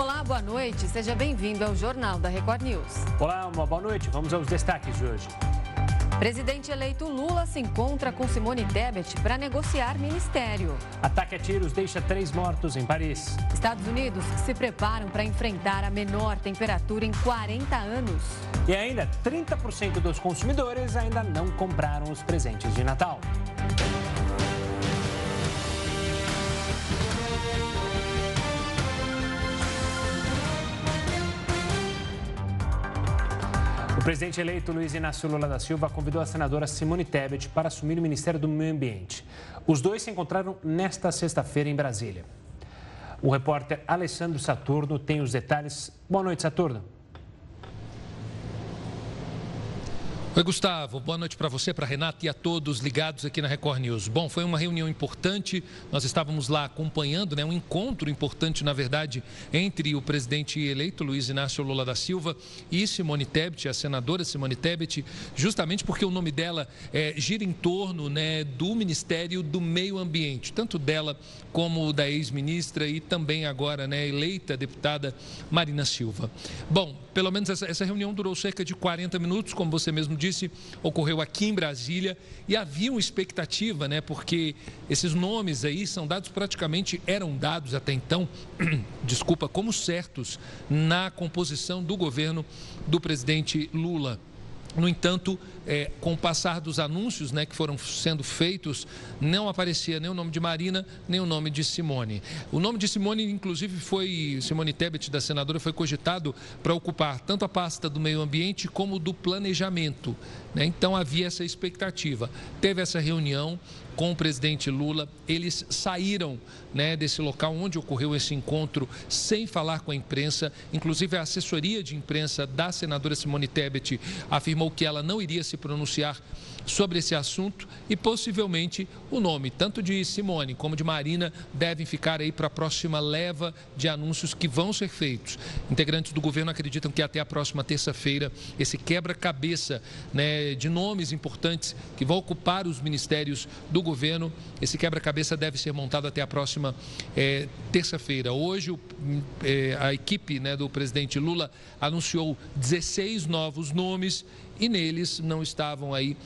Olá, boa noite. Seja bem-vindo ao Jornal da Record News. Olá, uma boa noite. Vamos aos destaques de hoje. Presidente eleito Lula se encontra com Simone Tebet para negociar ministério. Ataque a tiros deixa três mortos em Paris. Estados Unidos se preparam para enfrentar a menor temperatura em 40 anos. E ainda, 30% dos consumidores ainda não compraram os presentes de Natal. O presidente eleito Luiz Inácio Lula da Silva convidou a senadora Simone Tebet para assumir o Ministério do Meio Ambiente. Os dois se encontraram nesta sexta-feira em Brasília. O repórter Alessandro Saturno tem os detalhes. Boa noite, Saturno. Oi, Gustavo. Boa noite para você, para Renata e a todos ligados aqui na Record News. Bom, foi uma reunião importante. Nós estávamos lá acompanhando, né, um encontro importante, na verdade, entre o presidente eleito Luiz Inácio Lula da Silva e Simone Tebet, a senadora Simone Tebet, justamente porque o nome dela é, gira em torno né, do Ministério do Meio Ambiente, tanto dela como da ex-ministra e também agora né, eleita deputada Marina Silva. Bom, pelo menos essa, essa reunião durou cerca de 40 minutos, como você mesmo disse, ocorreu aqui em Brasília e havia uma expectativa, né? Porque esses nomes aí são dados praticamente, eram dados até então, desculpa, como certos na composição do governo do presidente Lula. No entanto, é, com o passar dos anúncios né, que foram sendo feitos, não aparecia nem o nome de Marina, nem o nome de Simone. O nome de Simone, inclusive, foi, Simone Tebet, da senadora, foi cogitado para ocupar tanto a pasta do meio ambiente como do planejamento. Né? Então, havia essa expectativa. Teve essa reunião, com o presidente Lula. Eles saíram né, desse local onde ocorreu esse encontro sem falar com a imprensa. Inclusive, a assessoria de imprensa da senadora Simone Tebet afirmou que ela não iria se pronunciar sobre esse assunto e possivelmente o nome tanto de Simone como de Marina devem ficar aí para a próxima leva de anúncios que vão ser feitos. Integrantes do governo acreditam que até a próxima terça-feira esse quebra-cabeça né, de nomes importantes que vão ocupar os ministérios do governo, esse quebra-cabeça deve ser montado até a próxima é, terça-feira. Hoje o, é, a equipe né, do presidente Lula anunciou 16 novos nomes e neles não estavam aí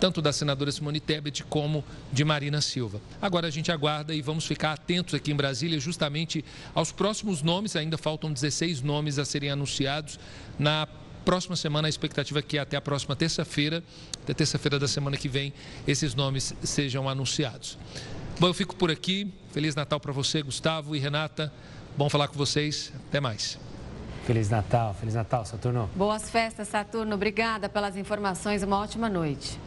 tanto da senadora Simone Tebet como de Marina Silva. Agora a gente aguarda e vamos ficar atentos aqui em Brasília justamente aos próximos nomes, ainda faltam 16 nomes a serem anunciados na próxima semana, a expectativa é que até a próxima terça-feira, até terça-feira da semana que vem, esses nomes sejam anunciados. Bom, eu fico por aqui. Feliz Natal para você, Gustavo e Renata. Bom falar com vocês. Até mais. Feliz Natal, Feliz Natal, Saturno. Boas festas, Saturno. Obrigada pelas informações. Uma ótima noite.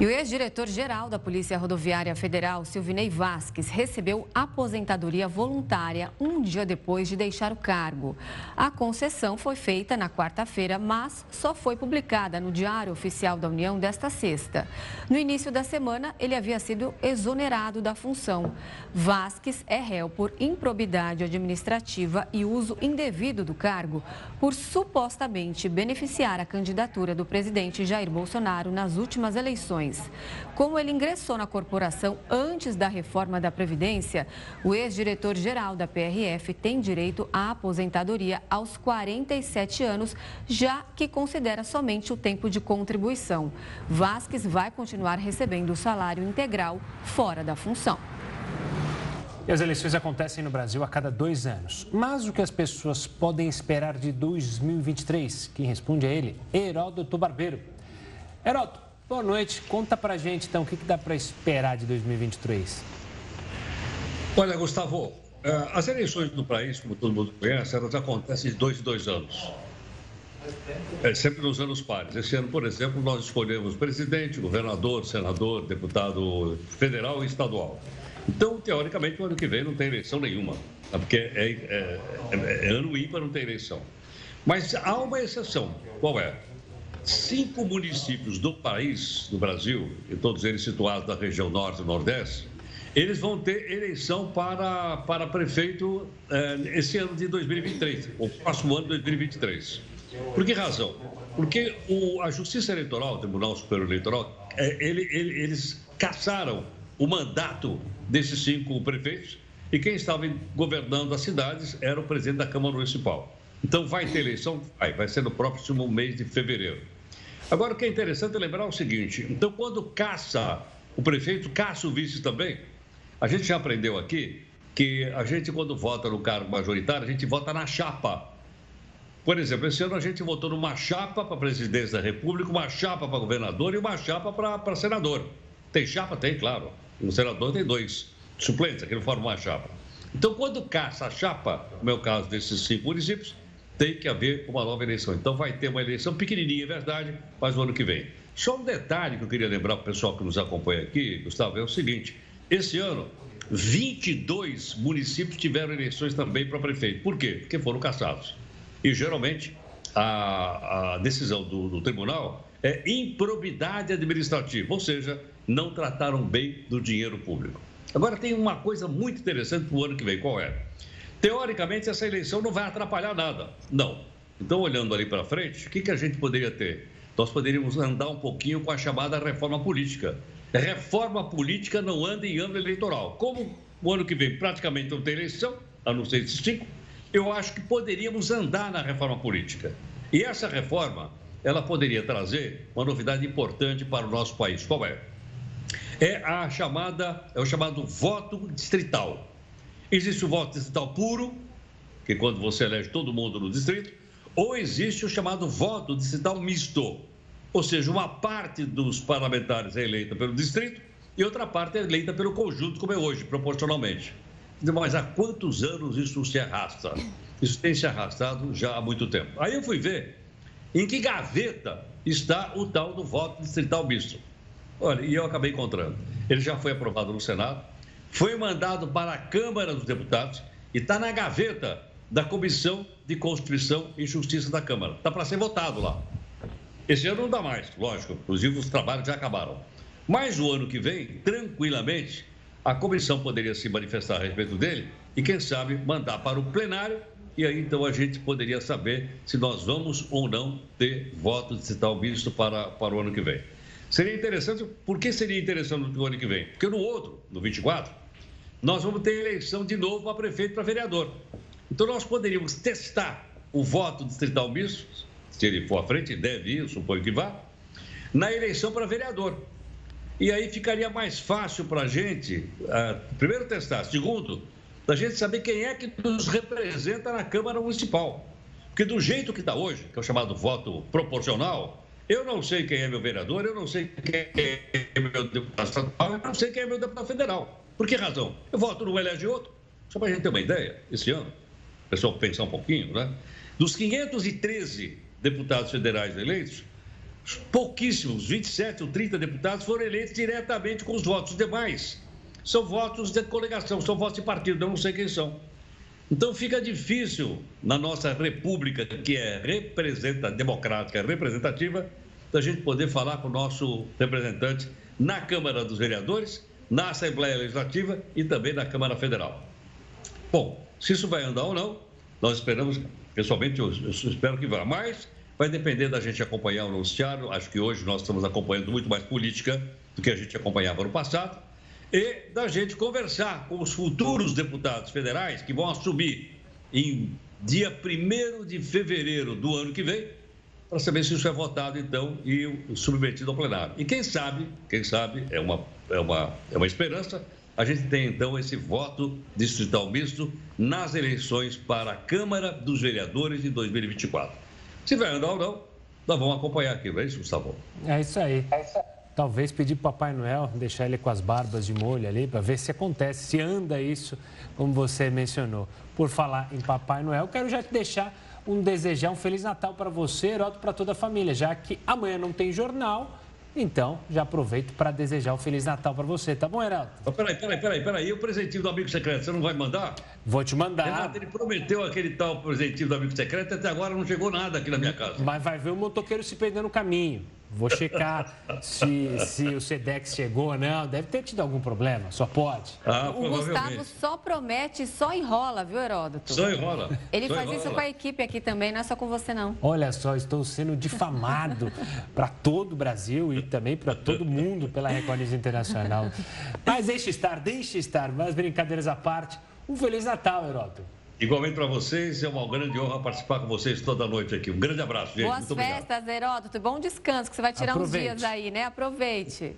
E o ex-diretor-geral da Polícia Rodoviária Federal, Silvinei Vasques, recebeu aposentadoria voluntária um dia depois de deixar o cargo. A concessão foi feita na quarta-feira, mas só foi publicada no Diário Oficial da União desta sexta. No início da semana, ele havia sido exonerado da função. Vasques é réu por improbidade administrativa e uso indevido do cargo por supostamente beneficiar a candidatura do presidente Jair Bolsonaro nas últimas eleições. Como ele ingressou na corporação antes da reforma da Previdência, o ex-diretor-geral da PRF tem direito à aposentadoria aos 47 anos, já que considera somente o tempo de contribuição. Vasques vai continuar recebendo o salário integral fora da função. E as eleições acontecem no Brasil a cada dois anos. Mas o que as pessoas podem esperar de 2023? Quem responde é ele, Heródoto Barbeiro. Heródoto, Boa noite. Conta pra gente, então, o que, que dá para esperar de 2023? Olha, Gustavo, eh, as eleições no país, como todo mundo conhece, elas acontecem de dois em dois anos. É, sempre nos anos pares. Esse ano, por exemplo, nós escolhemos presidente, governador, senador, deputado federal e estadual. Então, teoricamente, o ano que vem não tem eleição nenhuma, tá? porque é, é, é, é ano ímpar, não tem eleição. Mas há uma exceção. Qual é? Cinco municípios do país, do Brasil, e todos eles situados na região norte e nordeste, eles vão ter eleição para, para prefeito eh, esse ano de 2023, o próximo ano de 2023. Por que razão? Porque o, a Justiça Eleitoral, o Tribunal Superior Eleitoral, eh, ele, ele, eles caçaram o mandato desses cinco prefeitos e quem estava governando as cidades era o presidente da Câmara Municipal. Então, vai ter eleição? Vai, vai ser no próximo mês de fevereiro. Agora, o que é interessante é lembrar o seguinte: então, quando caça o prefeito, caça o vice também. A gente já aprendeu aqui que a gente, quando vota no cargo majoritário, a gente vota na chapa. Por exemplo, esse ano a gente votou numa chapa para presidência da República, uma chapa para governador e uma chapa para senador. Tem chapa? Tem, claro. No senador tem dois suplentes, não forma uma chapa. Então, quando caça a chapa, no meu caso, desses cinco municípios, tem que haver uma nova eleição. Então, vai ter uma eleição pequenininha, é verdade, mas no ano que vem. Só um detalhe que eu queria lembrar para o pessoal que nos acompanha aqui, Gustavo, é o seguinte: esse ano, 22 municípios tiveram eleições também para prefeito. Por quê? Porque foram caçados. E geralmente a, a decisão do, do tribunal é improbidade administrativa, ou seja, não trataram bem do dinheiro público. Agora tem uma coisa muito interessante para o ano que vem, qual é? Teoricamente, essa eleição não vai atrapalhar nada. Não. Então, olhando ali para frente, o que, que a gente poderia ter? Nós poderíamos andar um pouquinho com a chamada reforma política. Reforma política não anda em ano eleitoral. Como o ano que vem praticamente não tem eleição, a não ser cinco, eu acho que poderíamos andar na reforma política. E essa reforma, ela poderia trazer uma novidade importante para o nosso país. Qual é? É a chamada, é o chamado voto distrital. Existe o voto distrital puro, que é quando você elege todo mundo no distrito, ou existe o chamado voto distrital misto, ou seja, uma parte dos parlamentares é eleita pelo distrito e outra parte é eleita pelo conjunto, como é hoje, proporcionalmente. Mas há quantos anos isso se arrasta? Isso tem se arrastado já há muito tempo. Aí eu fui ver em que gaveta está o tal do voto distrital misto. Olha, e eu acabei encontrando. Ele já foi aprovado no Senado, foi mandado para a Câmara dos Deputados e está na gaveta da Comissão de Constituição e Justiça da Câmara. Está para ser votado lá. Esse ano não dá mais, lógico, inclusive os trabalhos já acabaram. Mas o ano que vem, tranquilamente, a comissão poderia se manifestar a respeito dele e, quem sabe, mandar para o plenário e aí então a gente poderia saber se nós vamos ou não ter voto digital misto para, para o ano que vem. Seria interessante, por que seria interessante no ano que vem? Porque no outro, no 24, nós vamos ter eleição de novo para prefeito e para vereador. Então nós poderíamos testar o voto distrital misto se ele for à frente, deve ir, suponho que vá, na eleição para vereador. E aí ficaria mais fácil para a gente, uh, primeiro, testar, segundo, da gente saber quem é que nos representa na Câmara Municipal. Porque do jeito que está hoje, que é o chamado voto proporcional, eu não sei quem é meu vereador, eu não sei quem é meu deputado estadual, eu não sei quem é meu deputado federal. Por que razão? Eu voto num elege outro. Só para a gente ter uma ideia, esse ano, o pessoal pensar um pouquinho, né? Dos 513 deputados federais eleitos, pouquíssimos, 27 ou 30 deputados foram eleitos diretamente com os votos. Os demais são votos de coligação, são votos de partido, eu não sei quem são. Então fica difícil na nossa república, que é representa, democrática, representativa, da gente poder falar com o nosso representante na Câmara dos Vereadores, na Assembleia Legislativa e também na Câmara Federal. Bom, se isso vai andar ou não, nós esperamos Pessoalmente, eu, espero que vá. Mas vai depender da gente acompanhar o noticiário. Acho que hoje nós estamos acompanhando muito mais política do que a gente acompanhava no passado. E da gente conversar com os futuros deputados federais que vão assumir em dia 1 de fevereiro do ano que vem, para saber se isso é votado, então, e submetido ao plenário. E quem sabe, quem sabe, é uma, é uma, é uma esperança, a gente tem então esse voto distrital misto nas eleições para a Câmara dos Vereadores de 2024. Se vai andar ou não, nós vamos acompanhar aqui, não é isso, Gustavo? É isso aí. Talvez pedir para Papai Noel deixar ele com as barbas de molho ali para ver se acontece, se anda isso, como você mencionou. Por falar em Papai Noel, quero já te deixar um desejar um Feliz Natal para você, Heroto, para toda a família, já que amanhã não tem jornal então, já aproveito para desejar um Feliz Natal para você, tá bom, Heraldo? Oh, peraí, peraí, peraí, peraí. E o presentinho do amigo secreto, você não vai mandar? Vou te mandar. Renato, ele prometeu aquele tal presentinho do amigo secreto, até agora não chegou nada aqui na minha casa. Mas vai ver o motoqueiro se perdendo no caminho. Vou checar se, se o Sedex chegou ou não. Deve ter tido algum problema, só pode. Ah, o Gustavo só promete, só enrola, viu, Heródoto? Só enrola. Ele só faz enrola. isso com a equipe aqui também, não é só com você, não. Olha só, estou sendo difamado para todo o Brasil e também para todo mundo pela Record Internacional. Mas deixe estar, deixe estar. Mas brincadeiras à parte. Um Feliz Natal, Heroto. Igualmente para vocês, é uma grande honra participar com vocês toda noite aqui. Um grande abraço, gente. Boas Muito festas, obrigado. Heródoto. Bom descanso, que você vai tirar Aproveite. uns dias aí, né? Aproveite.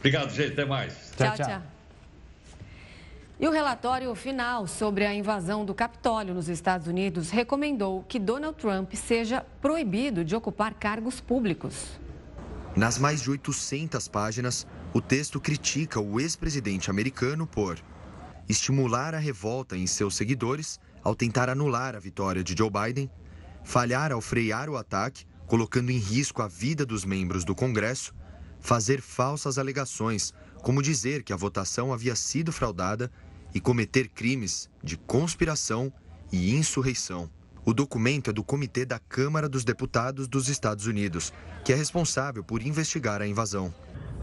Obrigado, gente. Até mais. Tchau, tchau. E o relatório final sobre a invasão do Capitólio nos Estados Unidos recomendou que Donald Trump seja proibido de ocupar cargos públicos. Nas mais de 800 páginas, o texto critica o ex-presidente americano por estimular a revolta em seus seguidores ao tentar anular a vitória de Joe Biden, falhar ao frear o ataque, colocando em risco a vida dos membros do Congresso, fazer falsas alegações, como dizer que a votação havia sido fraudada e cometer crimes de conspiração e insurreição. O documento é do Comitê da Câmara dos Deputados dos Estados Unidos, que é responsável por investigar a invasão.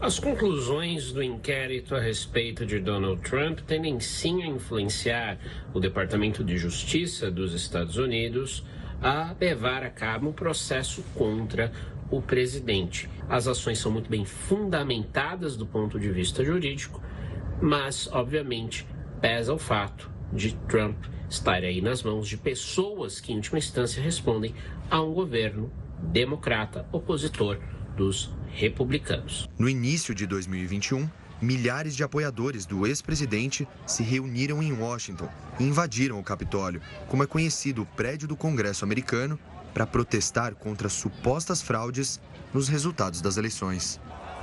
As conclusões do inquérito a respeito de Donald Trump tendem sim a influenciar o Departamento de Justiça dos Estados Unidos a levar a cabo um processo contra o presidente. As ações são muito bem fundamentadas do ponto de vista jurídico, mas, obviamente, pesa o fato de Trump estar aí nas mãos de pessoas que, em última instância, respondem a um governo democrata opositor dos republicanos. No início de 2021, milhares de apoiadores do ex-presidente se reuniram em Washington e invadiram o Capitólio, como é conhecido o prédio do Congresso americano, para protestar contra supostas fraudes nos resultados das eleições.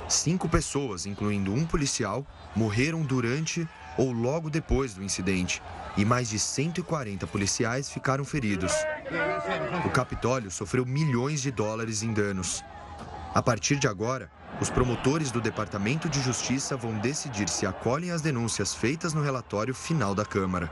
Cinco pessoas, incluindo um policial, morreram durante ou logo depois do incidente e mais de 140 policiais ficaram feridos. O Capitólio sofreu milhões de dólares em danos. A partir de agora, os promotores do Departamento de Justiça vão decidir se acolhem as denúncias feitas no relatório final da Câmara.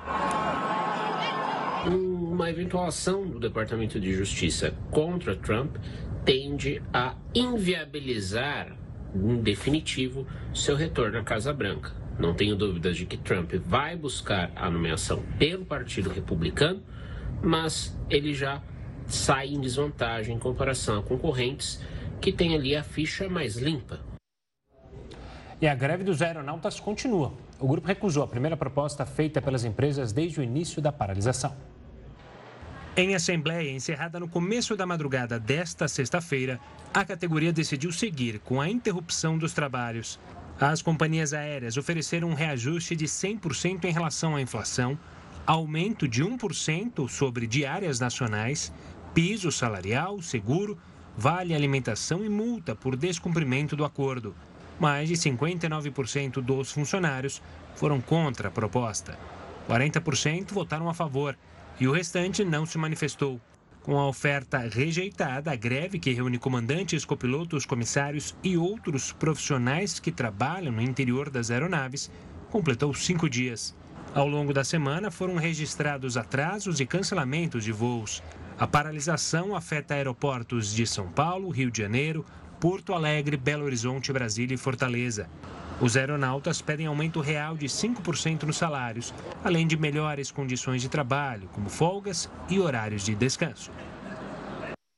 Uma eventual ação do Departamento de Justiça contra Trump tende a inviabilizar, em definitivo, seu retorno à Casa Branca. Não tenho dúvidas de que Trump vai buscar a nomeação pelo Partido Republicano, mas ele já sai em desvantagem em comparação a concorrentes que têm ali a ficha mais limpa. E a greve dos aeronautas continua. O grupo recusou a primeira proposta feita pelas empresas desde o início da paralisação. Em assembleia encerrada no começo da madrugada desta sexta-feira, a categoria decidiu seguir com a interrupção dos trabalhos. As companhias aéreas ofereceram um reajuste de 100% em relação à inflação, aumento de 1% sobre diárias nacionais, piso salarial, seguro, vale alimentação e multa por descumprimento do acordo. Mais de 59% dos funcionários foram contra a proposta. 40% votaram a favor e o restante não se manifestou. Com a oferta rejeitada, a greve, que reúne comandantes, copilotos, comissários e outros profissionais que trabalham no interior das aeronaves, completou cinco dias. Ao longo da semana, foram registrados atrasos e cancelamentos de voos. A paralisação afeta aeroportos de São Paulo, Rio de Janeiro, Porto Alegre, Belo Horizonte, Brasília e Fortaleza. Os aeronautas pedem aumento real de 5% nos salários, além de melhores condições de trabalho, como folgas e horários de descanso.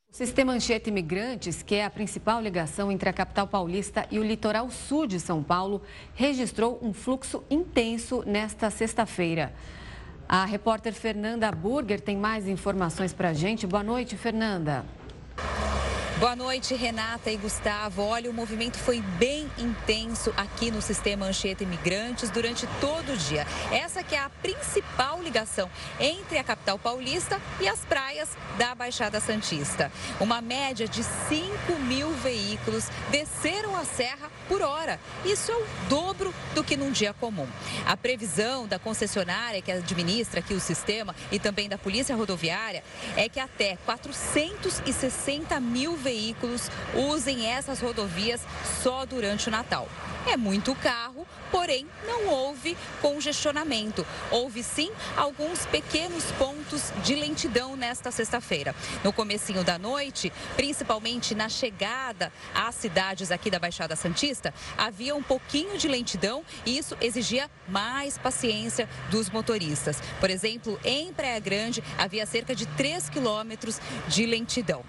O sistema Anchieta Imigrantes, que é a principal ligação entre a capital paulista e o litoral sul de São Paulo, registrou um fluxo intenso nesta sexta-feira. A repórter Fernanda Burger tem mais informações para a gente. Boa noite, Fernanda. Boa noite, Renata e Gustavo. Olha, o movimento foi bem intenso aqui no sistema Anchieta Imigrantes durante todo o dia. Essa que é a principal ligação entre a capital paulista e as praias da Baixada Santista. Uma média de 5 mil veículos desceram a serra por hora. Isso é o dobro do que num dia comum. A previsão da concessionária que administra aqui o sistema e também da Polícia Rodoviária é que até 460 mil veículos usem essas rodovias só durante o Natal. É muito carro, porém não houve congestionamento. Houve sim alguns pequenos pontos de lentidão nesta sexta-feira. No comecinho da noite, principalmente na chegada às cidades aqui da Baixada Santista, havia um pouquinho de lentidão e isso exigia mais paciência dos motoristas. Por exemplo, em Praia Grande havia cerca de 3 quilômetros de lentidão.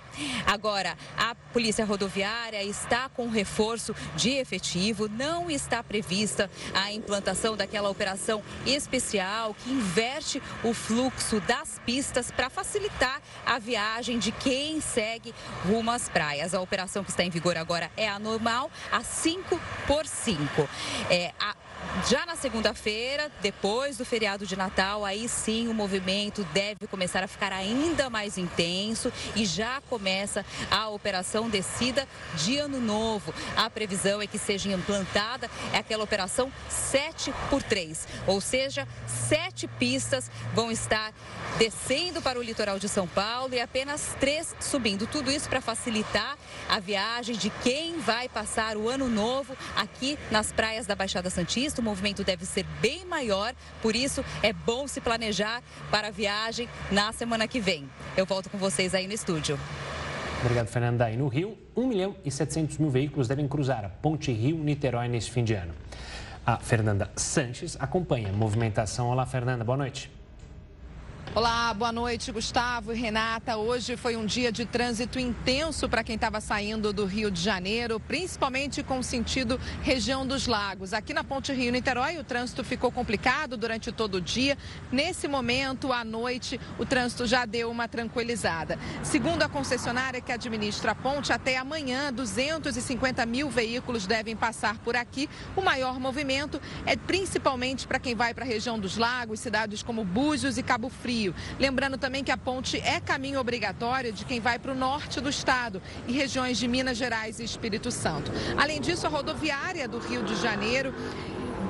Agora, a Polícia Rodoviária está com reforço de efetivo não está prevista a implantação daquela operação especial que inverte o fluxo das pistas para facilitar a viagem de quem segue rumo às praias. A operação que está em vigor agora é a normal, a 5 por 5. É, a já na segunda-feira, depois do feriado de Natal, aí sim o movimento deve começar a ficar ainda mais intenso e já começa a operação descida de ano novo. A previsão é que seja implantada aquela operação 7 por 3, ou seja, sete pistas vão estar descendo para o litoral de São Paulo e apenas três subindo. Tudo isso para facilitar a viagem de quem vai passar o ano novo aqui nas praias da Baixada Santista. O movimento deve ser bem maior, por isso é bom se planejar para a viagem na semana que vem. Eu volto com vocês aí no estúdio. Obrigado, Fernanda. E no Rio, 1 milhão e 700 mil veículos devem cruzar a ponte Rio-Niterói nesse fim de ano. A Fernanda Sanches acompanha a movimentação. Olá, Fernanda, boa noite. Olá, boa noite, Gustavo e Renata. Hoje foi um dia de trânsito intenso para quem estava saindo do Rio de Janeiro, principalmente com sentido região dos lagos. Aqui na Ponte Rio-Niterói, o trânsito ficou complicado durante todo o dia. Nesse momento, à noite, o trânsito já deu uma tranquilizada. Segundo a concessionária que administra a ponte, até amanhã, 250 mil veículos devem passar por aqui. O maior movimento é principalmente para quem vai para a região dos lagos, cidades como Búzios e Cabo Frio. Rio. Lembrando também que a ponte é caminho obrigatório de quem vai para o norte do estado e regiões de Minas Gerais e Espírito Santo. Além disso, a rodoviária do Rio de Janeiro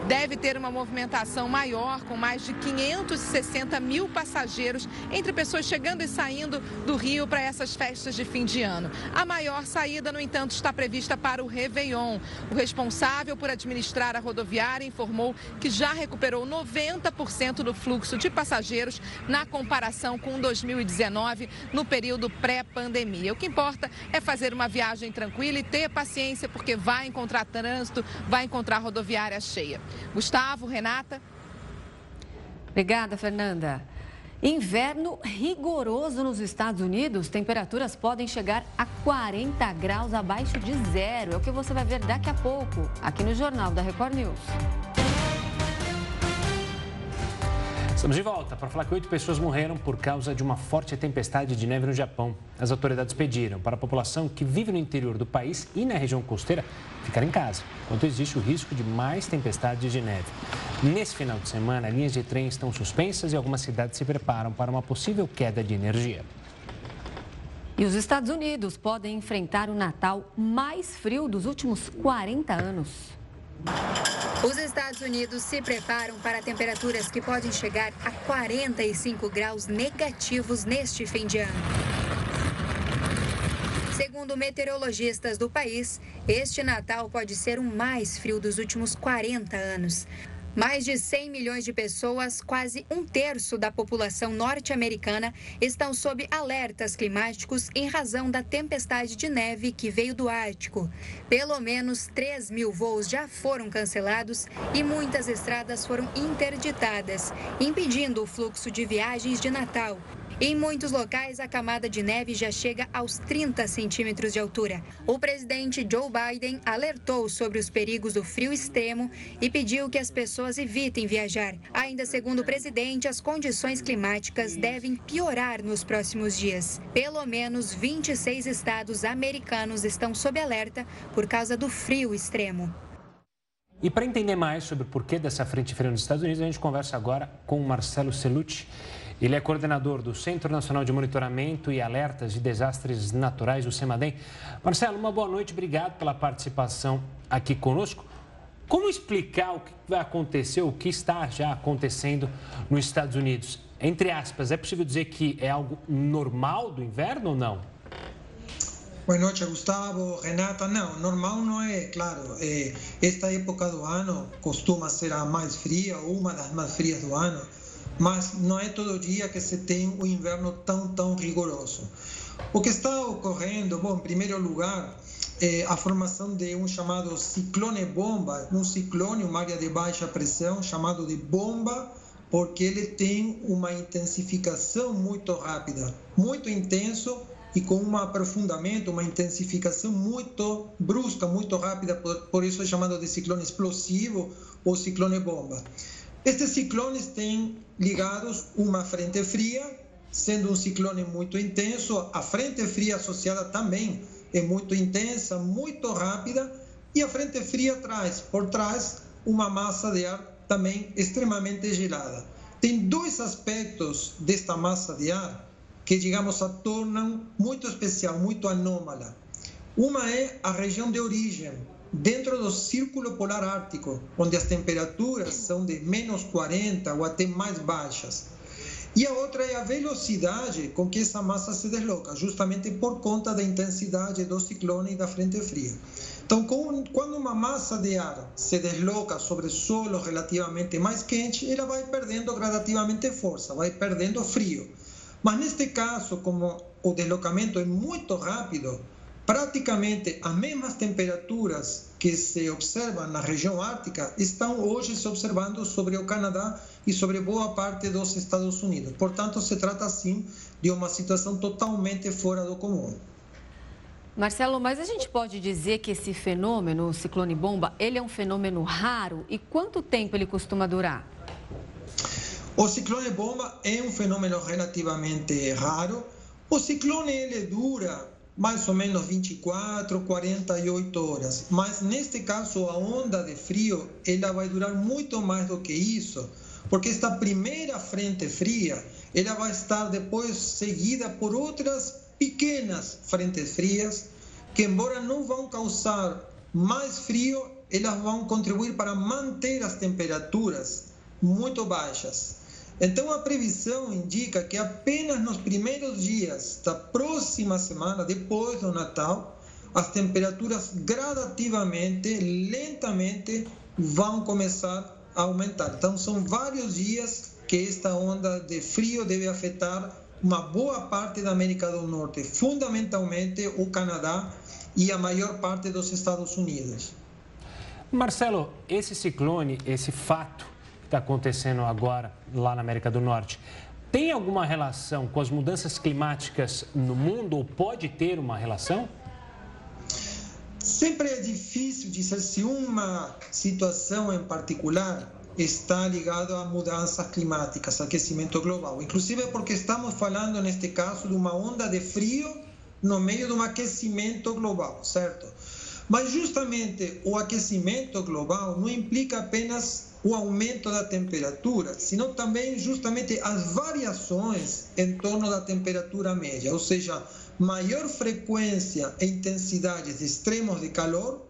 deve ter uma movimentação maior, com mais de 560 mil passageiros, entre pessoas chegando e saindo do Rio para essas festas de fim de ano. A maior saída, no entanto, está prevista para o Réveillon. O responsável por administrar a rodoviária informou que já recuperou 90% do fluxo de passageiros na comparação com 2019, no período pré-pandemia. O que importa é fazer uma viagem tranquila e ter paciência, porque vai encontrar trânsito, vai encontrar rodoviária cheia. Gustavo, Renata. Obrigada, Fernanda. Inverno rigoroso nos Estados Unidos. Temperaturas podem chegar a 40 graus abaixo de zero. É o que você vai ver daqui a pouco, aqui no Jornal da Record News. Estamos de volta para falar que oito pessoas morreram por causa de uma forte tempestade de neve no Japão. As autoridades pediram para a população que vive no interior do país e na região costeira ficar em casa, enquanto existe o risco de mais tempestades de neve. Nesse final de semana, linhas de trem estão suspensas e algumas cidades se preparam para uma possível queda de energia. E os Estados Unidos podem enfrentar o Natal mais frio dos últimos 40 anos. Os Estados Unidos se preparam para temperaturas que podem chegar a 45 graus negativos neste fim de ano. Segundo meteorologistas do país, este Natal pode ser o mais frio dos últimos 40 anos. Mais de 100 milhões de pessoas, quase um terço da população norte-americana, estão sob alertas climáticos em razão da tempestade de neve que veio do Ártico. Pelo menos 3 mil voos já foram cancelados e muitas estradas foram interditadas, impedindo o fluxo de viagens de Natal. Em muitos locais, a camada de neve já chega aos 30 centímetros de altura. O presidente Joe Biden alertou sobre os perigos do frio extremo e pediu que as pessoas evitem viajar. Ainda segundo o presidente, as condições climáticas devem piorar nos próximos dias. Pelo menos 26 estados americanos estão sob alerta por causa do frio extremo. E para entender mais sobre o porquê dessa frente fria nos Estados Unidos, a gente conversa agora com Marcelo Celucci. Ele é coordenador do Centro Nacional de Monitoramento e Alertas de Desastres Naturais, o CEMADEM. Marcelo, uma boa noite, obrigado pela participação aqui conosco. Como explicar o que vai acontecer, o que está já acontecendo nos Estados Unidos? Entre aspas, é possível dizer que é algo normal do inverno ou não? Boa noite, Gustavo, Renata. Não, normal não é, claro. É, esta época do ano costuma ser a mais fria, uma das mais frias do ano mas não é todo dia que se tem um inverno tão, tão rigoroso. O que está ocorrendo, bom, em primeiro lugar, é a formação de um chamado ciclone bomba, um ciclone, uma área de baixa pressão chamado de bomba, porque ele tem uma intensificação muito rápida, muito intenso e com um aprofundamento, uma intensificação muito brusca, muito rápida, por, por isso é chamado de ciclone explosivo ou ciclone bomba. Estes ciclones têm ligados uma frente fria, sendo um ciclone muito intenso, a frente fria associada também é muito intensa, muito rápida, e a frente fria traz por trás uma massa de ar também extremamente gelada. Tem dois aspectos desta massa de ar que, digamos, a tornam muito especial, muito anômala. Uma é a região de origem, dentro do Círculo Polar Ártico, onde as temperaturas são de menos 40 ou até mais baixas. E a outra é a velocidade com que essa massa se desloca, justamente por conta da intensidade do ciclone e da frente fria. Então, quando uma massa de ar se desloca sobre solo relativamente mais quente, ela vai perdendo gradativamente força, vai perdendo frio. Mas neste caso, como o deslocamento é muito rápido, praticamente as mesmas temperaturas que se observam na região ártica estão hoje se observando sobre o Canadá e sobre boa parte dos Estados Unidos. Portanto, se trata sim de uma situação totalmente fora do comum. Marcelo, mas a gente pode dizer que esse fenômeno, o ciclone bomba, ele é um fenômeno raro e quanto tempo ele costuma durar? O ciclone bomba é um fenômeno relativamente raro. O ciclone ele dura mais ou menos 24, 48 horas. Mas neste caso a onda de frio ela vai durar muito mais do que isso, porque esta primeira frente fria ela vai estar depois seguida por outras pequenas frentes frias que, embora não vão causar mais frio, elas vão contribuir para manter as temperaturas muito baixas. Então, a previsão indica que apenas nos primeiros dias da próxima semana, depois do Natal, as temperaturas gradativamente, lentamente, vão começar a aumentar. Então, são vários dias que esta onda de frio deve afetar uma boa parte da América do Norte, fundamentalmente o Canadá e a maior parte dos Estados Unidos. Marcelo, esse ciclone, esse fato está acontecendo agora lá na América do Norte, tem alguma relação com as mudanças climáticas no mundo ou pode ter uma relação? Sempre é difícil dizer se uma situação em particular está ligado a mudanças climáticas, aquecimento global. Inclusive porque estamos falando, neste caso, de uma onda de frio no meio de um aquecimento global, certo? Mas justamente o aquecimento global não implica apenas o aumento da temperatura, sino também justamente as variações em torno da temperatura média, ou seja, maior frequência e intensidade de extremos de calor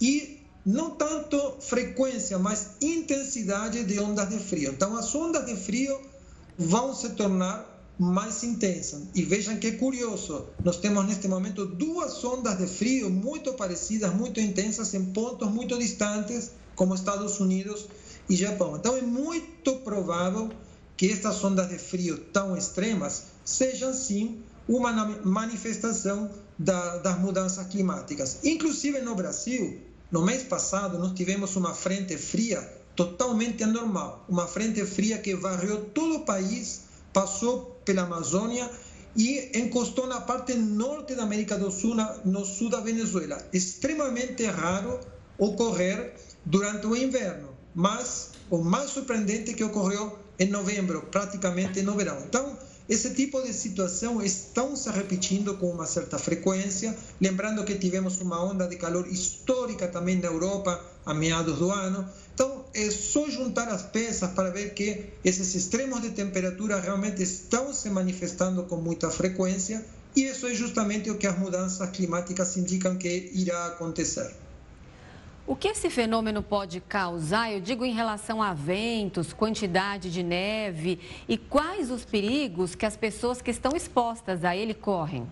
e não tanto frequência, mas intensidade de ondas de frio. Então, as ondas de frio vão se tornar mais intensas. E vejam que curioso, nós temos neste momento duas ondas de frio muito parecidas, muito intensas, em pontos muito distantes, como Estados Unidos e Japão. Então, é muito provável que estas ondas de frio tão extremas sejam, sim, uma manifestação da, das mudanças climáticas. Inclusive no Brasil, no mês passado, nós tivemos uma frente fria totalmente anormal, uma frente fria que varreu todo o país, passou pela Amazônia e encostou na parte norte da América do Sul, no sul da Venezuela. Extremamente raro ocorrer durante o inverno, mas o mais surpreendente é que ocorreu em novembro, praticamente no verão. Então, esse tipo de situação estão se repetindo com uma certa frequência. Lembrando que tivemos uma onda de calor histórica também na Europa a meados do ano. Então, é só juntar as peças para ver que esses extremos de temperatura realmente estão se manifestando com muita frequência. E isso é justamente o que as mudanças climáticas indicam que irá acontecer. O que esse fenômeno pode causar, eu digo em relação a ventos, quantidade de neve e quais os perigos que as pessoas que estão expostas a ele correm?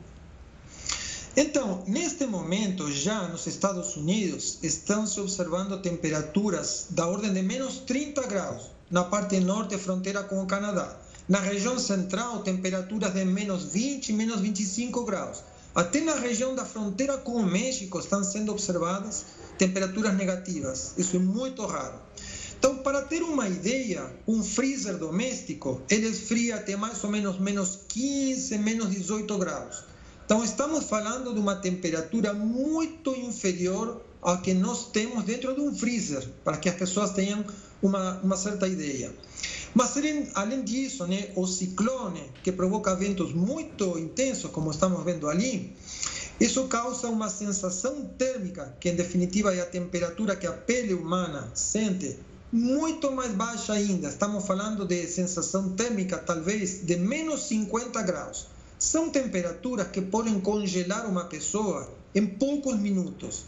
Então, neste momento, já nos Estados Unidos, estão se observando temperaturas da ordem de menos 30 graus na parte norte, fronteira com o Canadá. Na região central, temperaturas de menos 20, menos 25 graus. Até na região da fronteira com o México estão sendo observadas temperaturas negativas. Isso é muito raro. Então, para ter uma ideia, um freezer doméstico, ele esfria até mais ou menos menos 15, menos 18 graus. Então, estamos falando de uma temperatura muito inferior ao que nós temos dentro de um freezer, para que as pessoas tenham uma, uma certa ideia. Mas, além disso, né, o ciclone, que provoca ventos muito intensos, como estamos vendo ali, isso causa uma sensação térmica, que em definitiva é a temperatura que a pele humana sente, muito mais baixa ainda. Estamos falando de sensação térmica, talvez de menos 50 graus. São temperaturas que podem congelar uma pessoa em poucos minutos.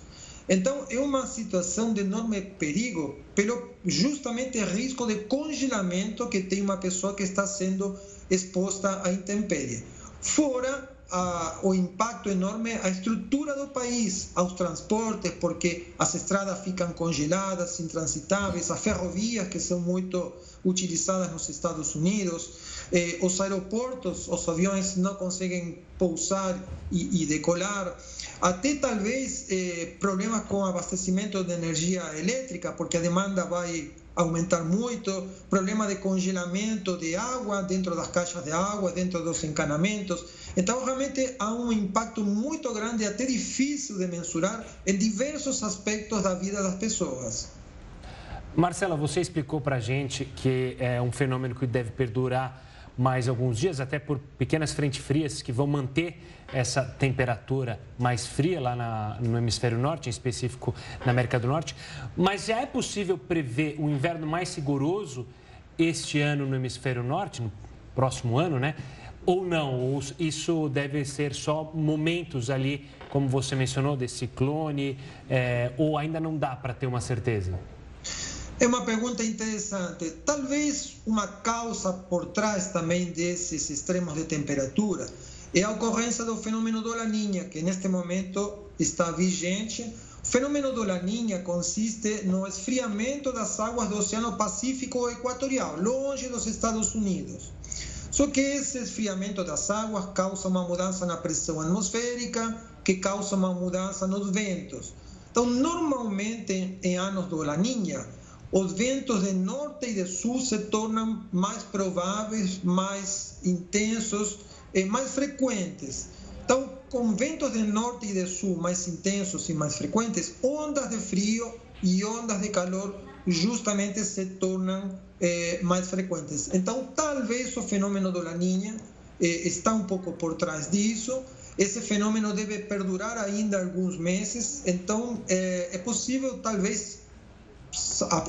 Então, é uma situação de enorme perigo, pelo justamente risco de congelamento que tem uma pessoa que está sendo exposta à intempérie. Fora a, o impacto enorme à estrutura do país, aos transportes, porque as estradas ficam congeladas, intransitáveis, as ferrovias, que são muito utilizadas nos Estados Unidos, eh, os aeroportos, os aviões não conseguem pousar e, e decolar, até talvez eh, problemas com abastecimento de energia elétrica, porque a demanda vai aumentar muito, problema de congelamento de água dentro das caixas de água, dentro dos encanamentos. Então, realmente há um impacto muito grande, até difícil de mensurar, em diversos aspectos da vida das pessoas. Marcela, você explicou para a gente que é um fenômeno que deve perdurar mais alguns dias, até por pequenas frentes frias que vão manter essa temperatura mais fria lá na, no hemisfério norte, em específico na América do Norte. Mas já é possível prever um inverno mais rigoroso este ano no hemisfério norte, no próximo ano, né? Ou não? Isso deve ser só momentos ali, como você mencionou, desse ciclone, é, ou ainda não dá para ter uma certeza? É uma pergunta interessante. Talvez uma causa por trás também desses extremos de temperatura é a ocorrência do fenômeno do Laninha, que neste momento está vigente. O fenômeno do Laninha consiste no esfriamento das águas do Oceano Pacífico Equatorial, longe dos Estados Unidos. Só que esse esfriamento das águas causa uma mudança na pressão atmosférica, que causa uma mudança nos ventos. Então, normalmente, em anos do Laninha, os ventos de norte e de sul se tornam mais prováveis, mais intensos e mais frequentes. Então, com ventos de norte e de sul mais intensos e mais frequentes, ondas de frio e ondas de calor justamente se tornam eh, mais frequentes. Então, talvez o fenômeno do Laninha eh, está um pouco por trás disso. Esse fenômeno deve perdurar ainda alguns meses. Então, eh, é possível, talvez,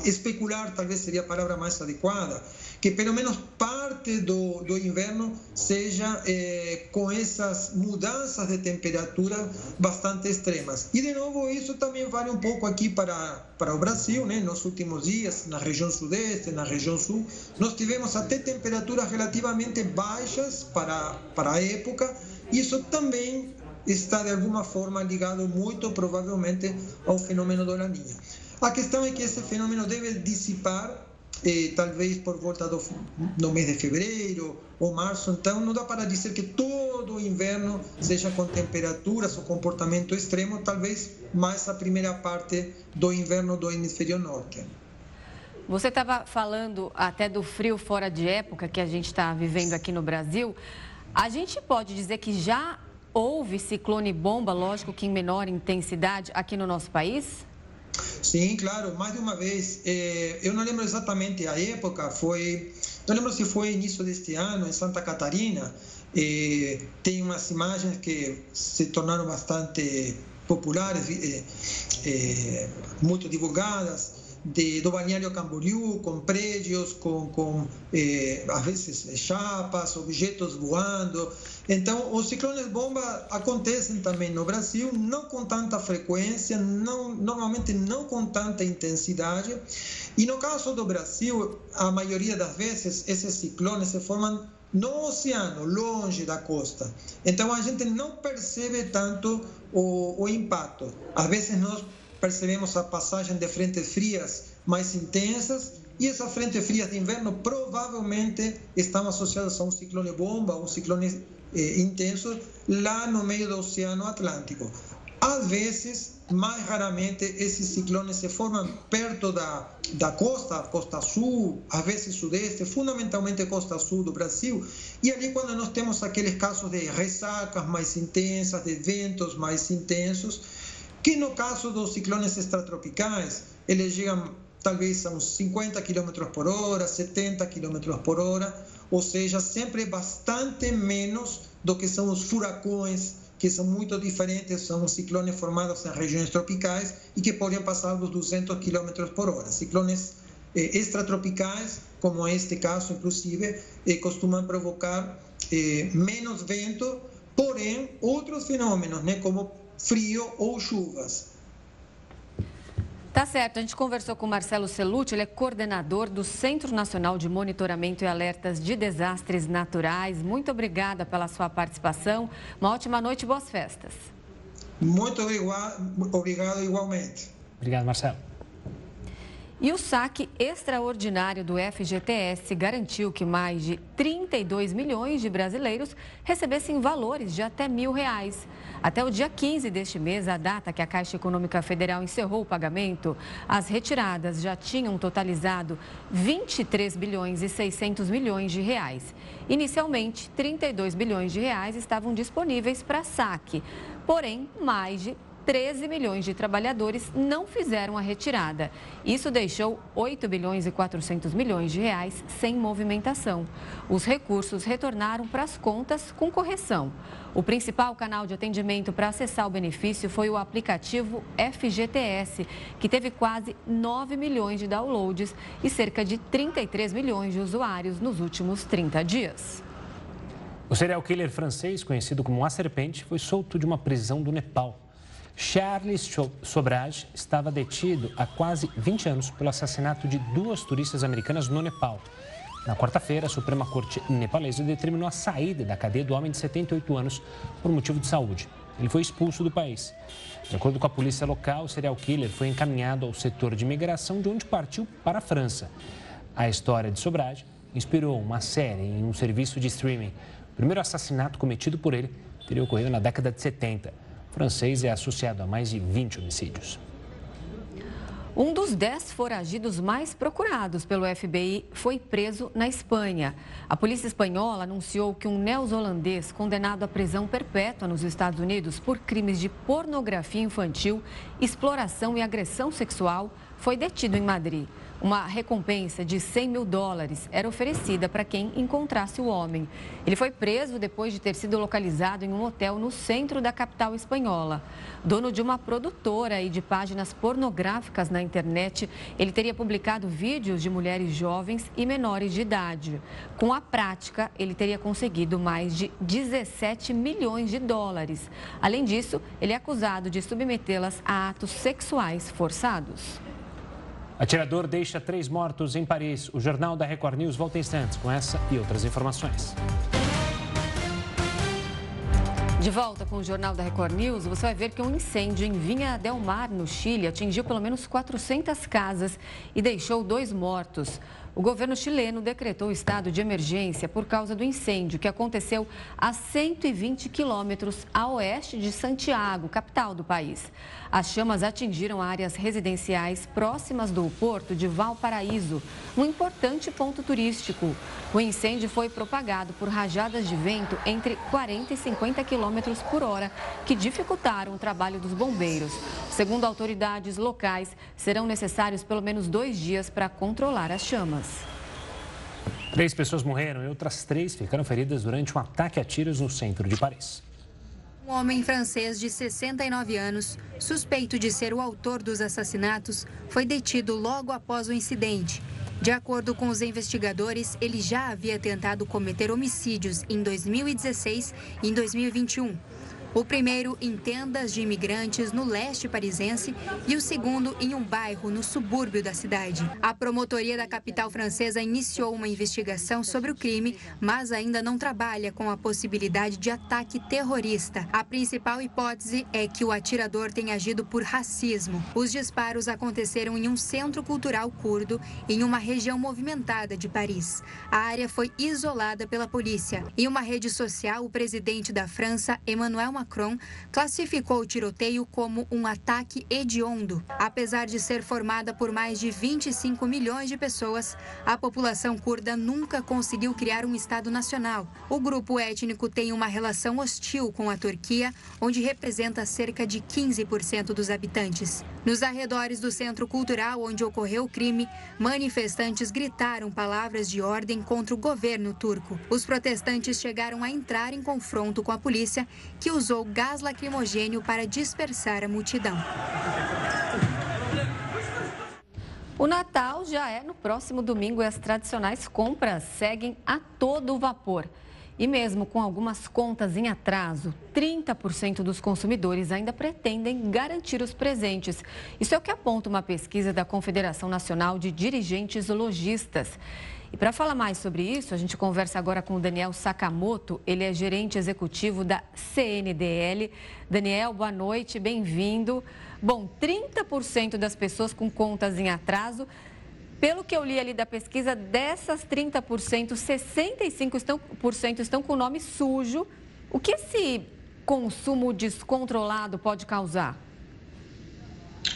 especular, talvez seria a palavra mais adequada, que pelo menos parte do, do inverno seja eh, com essas mudanças de temperatura bastante extremas. E, de novo, isso também vale um pouco aqui para, para o Brasil, né? nos últimos dias, na região sudeste, na região sul, nós tivemos até temperaturas relativamente baixas para, para a época, isso também está de alguma forma ligado muito provavelmente ao fenômeno do Laninha. A questão é que esse fenômeno deve dissipar, eh, talvez por volta do no mês de fevereiro ou março. Então, não dá para dizer que todo o inverno seja com temperaturas ou comportamento extremo, talvez mais a primeira parte do inverno do hemisfério norte. Você estava falando até do frio fora de época que a gente está vivendo aqui no Brasil. A gente pode dizer que já houve ciclone bomba, lógico que em menor intensidade, aqui no nosso país? Sim, claro, mais de uma vez. Eh, eu não lembro exatamente a época, foi. Não lembro se foi início deste ano, em Santa Catarina. Eh, tem umas imagens que se tornaram bastante populares, eh, muito divulgadas de, do balneário Camboriú, com prédios, com, com eh, às vezes chapas, objetos voando. Então, os ciclones bomba acontecem também no Brasil, não com tanta frequência, não, normalmente não com tanta intensidade. E no caso do Brasil, a maioria das vezes, esses ciclones se formam no oceano, longe da costa. Então, a gente não percebe tanto o, o impacto. Às vezes, nós percebemos a passagem de frentes frias mais intensas e essas frentes frias de inverno provavelmente estão associadas a um ciclone bomba, um ciclone eh, intenso lá no meio do Oceano Atlântico. Às vezes, mais raramente, esses ciclones se formam perto da, da costa, costa sul, às vezes sudeste, fundamentalmente costa sul do Brasil. E ali, quando nós temos aqueles casos de ressacas mais intensas, de ventos mais intensos, que no caso dos ciclones extratropicais, eles chegam talvez a uns 50 km por hora, 70 km por hora, ou seja, sempre bastante menos do que são os furacões que são muito diferentes, são ciclones formados em regiões tropicais e que podem passar dos 200 km por hora. Ciclones eh, extratropicais, como este caso, inclusive, eh, costumam provocar eh, menos vento, porém, outros fenômenos, né, como frio ou chuvas. Tá certo, a gente conversou com o Marcelo Celucci, ele é coordenador do Centro Nacional de Monitoramento e Alertas de Desastres Naturais. Muito obrigada pela sua participação. Uma ótima noite e boas festas. Muito obrigado igualmente. Obrigado, Marcelo. E o saque extraordinário do FGTS garantiu que mais de 32 milhões de brasileiros recebessem valores de até mil reais. Até o dia 15 deste mês, a data que a Caixa Econômica Federal encerrou o pagamento, as retiradas já tinham totalizado 23 bilhões e 600 milhões de reais. Inicialmente, 32 bilhões de reais estavam disponíveis para saque. Porém, mais de 13 milhões de trabalhadores não fizeram a retirada. Isso deixou 8 bilhões e 400 milhões de reais sem movimentação. Os recursos retornaram para as contas com correção. O principal canal de atendimento para acessar o benefício foi o aplicativo FGTS, que teve quase 9 milhões de downloads e cerca de 33 milhões de usuários nos últimos 30 dias. O serial killer francês, conhecido como A Serpente, foi solto de uma prisão do Nepal. Charles Sobrage estava detido há quase 20 anos pelo assassinato de duas turistas americanas no Nepal. Na quarta-feira, a Suprema Corte nepalesa determinou a saída da cadeia do homem de 78 anos por motivo de saúde. Ele foi expulso do país. De acordo com a polícia local, o serial killer foi encaminhado ao setor de imigração, de onde partiu para a França. A história de Sobrage inspirou uma série em um serviço de streaming. O primeiro assassinato cometido por ele teria ocorrido na década de 70 francês é associado a mais de 20 homicídios. Um dos dez foragidos mais procurados pelo FBI foi preso na Espanha. A polícia espanhola anunciou que um neozelandês condenado à prisão perpétua nos Estados Unidos por crimes de pornografia infantil, exploração e agressão sexual foi detido em Madrid. Uma recompensa de 100 mil dólares era oferecida para quem encontrasse o homem. Ele foi preso depois de ter sido localizado em um hotel no centro da capital espanhola. Dono de uma produtora e de páginas pornográficas na internet, ele teria publicado vídeos de mulheres jovens e menores de idade. Com a prática, ele teria conseguido mais de 17 milhões de dólares. Além disso, ele é acusado de submetê-las a atos sexuais forçados. Atirador deixa três mortos em Paris. O Jornal da Record News volta em instantes com essa e outras informações. De volta com o Jornal da Record News, você vai ver que um incêndio em Vinha Del Mar, no Chile, atingiu pelo menos 400 casas e deixou dois mortos. O governo chileno decretou estado de emergência por causa do incêndio que aconteceu a 120 quilômetros a oeste de Santiago, capital do país. As chamas atingiram áreas residenciais próximas do porto de Valparaíso, um importante ponto turístico. O incêndio foi propagado por rajadas de vento entre 40 e 50 quilômetros por hora, que dificultaram o trabalho dos bombeiros. Segundo autoridades locais, serão necessários pelo menos dois dias para controlar as chamas. Três pessoas morreram e outras três ficaram feridas durante um ataque a tiros no centro de Paris. Um homem francês de 69 anos, suspeito de ser o autor dos assassinatos, foi detido logo após o incidente. De acordo com os investigadores, ele já havia tentado cometer homicídios em 2016 e em 2021. O primeiro em tendas de imigrantes no leste parisense e o segundo em um bairro no subúrbio da cidade. A promotoria da capital francesa iniciou uma investigação sobre o crime, mas ainda não trabalha com a possibilidade de ataque terrorista. A principal hipótese é que o atirador tenha agido por racismo. Os disparos aconteceram em um centro cultural curdo em uma região movimentada de Paris. A área foi isolada pela polícia. Em uma rede social, o presidente da França, Emmanuel Macron, Macron classificou o tiroteio como um ataque hediondo. Apesar de ser formada por mais de 25 milhões de pessoas, a população curda nunca conseguiu criar um Estado nacional. O grupo étnico tem uma relação hostil com a Turquia, onde representa cerca de 15% dos habitantes. Nos arredores do centro cultural onde ocorreu o crime, manifestantes gritaram palavras de ordem contra o governo turco. Os protestantes chegaram a entrar em confronto com a polícia, que usou gás lacrimogênio para dispersar a multidão. O Natal já é no próximo domingo e as tradicionais compras seguem a todo vapor. E mesmo com algumas contas em atraso, 30% dos consumidores ainda pretendem garantir os presentes. Isso é o que aponta uma pesquisa da Confederação Nacional de Dirigentes Logistas. E para falar mais sobre isso, a gente conversa agora com o Daniel Sakamoto, ele é gerente executivo da CNDL. Daniel, boa noite, bem-vindo. Bom, 30% das pessoas com contas em atraso pelo que eu li ali da pesquisa, dessas 30%, 65% estão, com o nome sujo. O que esse consumo descontrolado pode causar?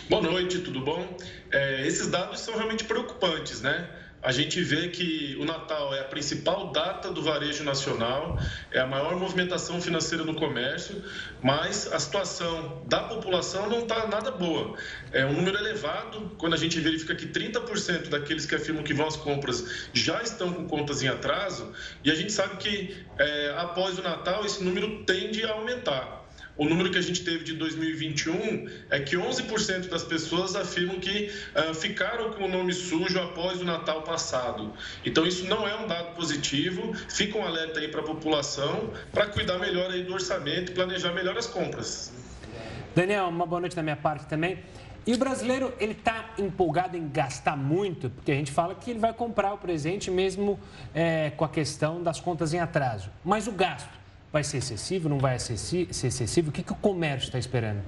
Boa noite, tudo bom? É, esses dados são realmente preocupantes, né? A gente vê que o Natal é a principal data do varejo nacional, é a maior movimentação financeira no comércio, mas a situação da população não está nada boa. É um número elevado, quando a gente verifica que 30% daqueles que afirmam que vão às compras já estão com contas em atraso, e a gente sabe que é, após o Natal esse número tende a aumentar. O número que a gente teve de 2021 é que 11% das pessoas afirmam que uh, ficaram com o nome sujo após o Natal passado. Então, isso não é um dado positivo. Fica um alerta aí para a população para cuidar melhor aí do orçamento e planejar melhor as compras. Daniel, uma boa noite da minha parte também. E o brasileiro, ele está empolgado em gastar muito, porque a gente fala que ele vai comprar o presente mesmo é, com a questão das contas em atraso. Mas o gasto, Vai ser excessivo? Não vai ser excessivo? O que, que o comércio está esperando?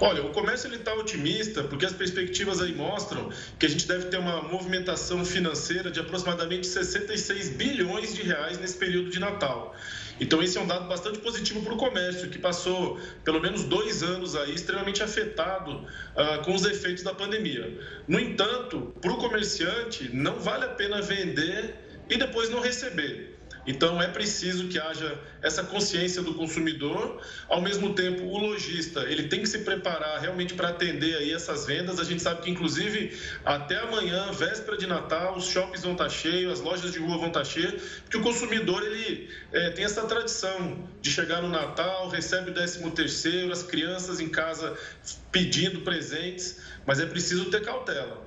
Olha, o comércio está otimista porque as perspectivas aí mostram que a gente deve ter uma movimentação financeira de aproximadamente 66 bilhões de reais nesse período de Natal. Então, esse é um dado bastante positivo para o comércio, que passou pelo menos dois anos aí extremamente afetado uh, com os efeitos da pandemia. No entanto, para o comerciante, não vale a pena vender e depois não receber. Então é preciso que haja essa consciência do consumidor. Ao mesmo tempo, o lojista ele tem que se preparar realmente para atender aí essas vendas. A gente sabe que inclusive até amanhã, véspera de Natal, os shoppings vão estar tá cheios, as lojas de rua vão estar tá cheias, porque o consumidor ele é, tem essa tradição de chegar no Natal, recebe o 13 terceiro, as crianças em casa pedindo presentes, mas é preciso ter cautela.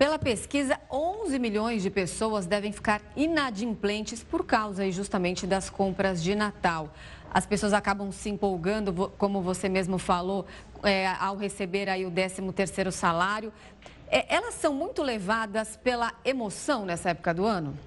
Pela pesquisa, 11 milhões de pessoas devem ficar inadimplentes por causa justamente das compras de Natal. As pessoas acabam se empolgando, como você mesmo falou, é, ao receber aí o 13º salário. É, elas são muito levadas pela emoção nessa época do ano?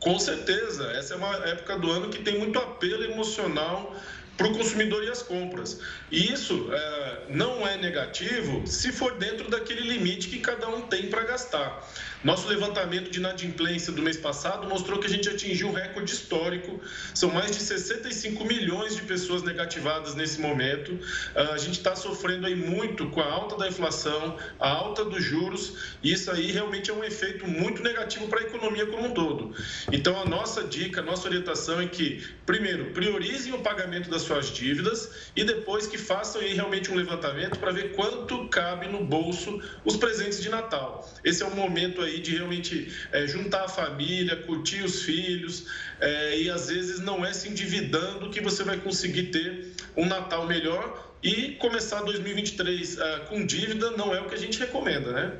Com certeza, essa é uma época do ano que tem muito apelo emocional para o consumidor e as compras. E isso é, não é negativo se for dentro daquele limite que cada um tem para gastar. Nosso levantamento de inadimplência do mês passado mostrou que a gente atingiu um recorde histórico. São mais de 65 milhões de pessoas negativadas nesse momento. Ah, a gente está sofrendo aí muito com a alta da inflação, a alta dos juros, e isso aí realmente é um efeito muito negativo para a economia como um todo. Então, a nossa dica, a nossa orientação é que, primeiro, priorizem o pagamento das suas dívidas e depois que façam aí realmente um levantamento para ver quanto cabe no bolso os presentes de Natal. Esse é o momento aí de realmente é, juntar a família, curtir os filhos, é, e às vezes não é se endividando que você vai conseguir ter um Natal melhor e começar 2023 é, com dívida não é o que a gente recomenda, né?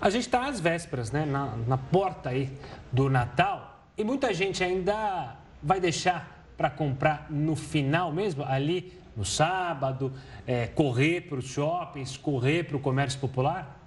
A gente está às vésperas, né? Na, na porta aí do Natal e muita gente ainda vai deixar para comprar no final mesmo, ali no sábado, é, correr para os shoppings, correr para o comércio popular?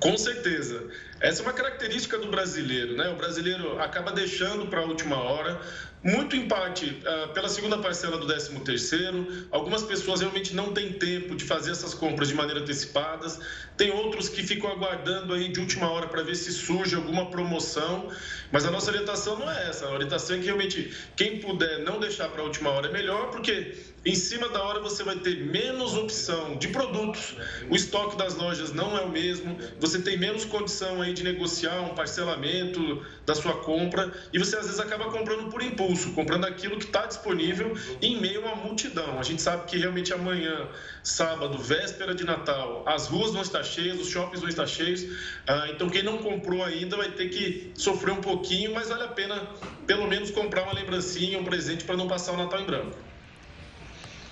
Com certeza. Essa é uma característica do brasileiro, né? O brasileiro acaba deixando para a última hora muito em parte uh, pela segunda parcela do 13 terceiro. Algumas pessoas realmente não têm tempo de fazer essas compras de maneira antecipadas. Tem outros que ficam aguardando aí de última hora para ver se surge alguma promoção. Mas a nossa orientação não é essa. A orientação é que realmente quem puder não deixar para a última hora é melhor, porque em cima da hora você vai ter menos opção de produtos, o estoque das lojas não é o mesmo, você tem menos condição aí de negociar um parcelamento da sua compra e você às vezes acaba comprando por impulso, comprando aquilo que está disponível em meio a multidão. A gente sabe que realmente amanhã, sábado, véspera de Natal, as ruas vão estar cheias, os shoppings vão estar cheios, ah, então quem não comprou ainda vai ter que sofrer um pouquinho, mas vale a pena pelo menos comprar uma lembrancinha, um presente para não passar o Natal em branco.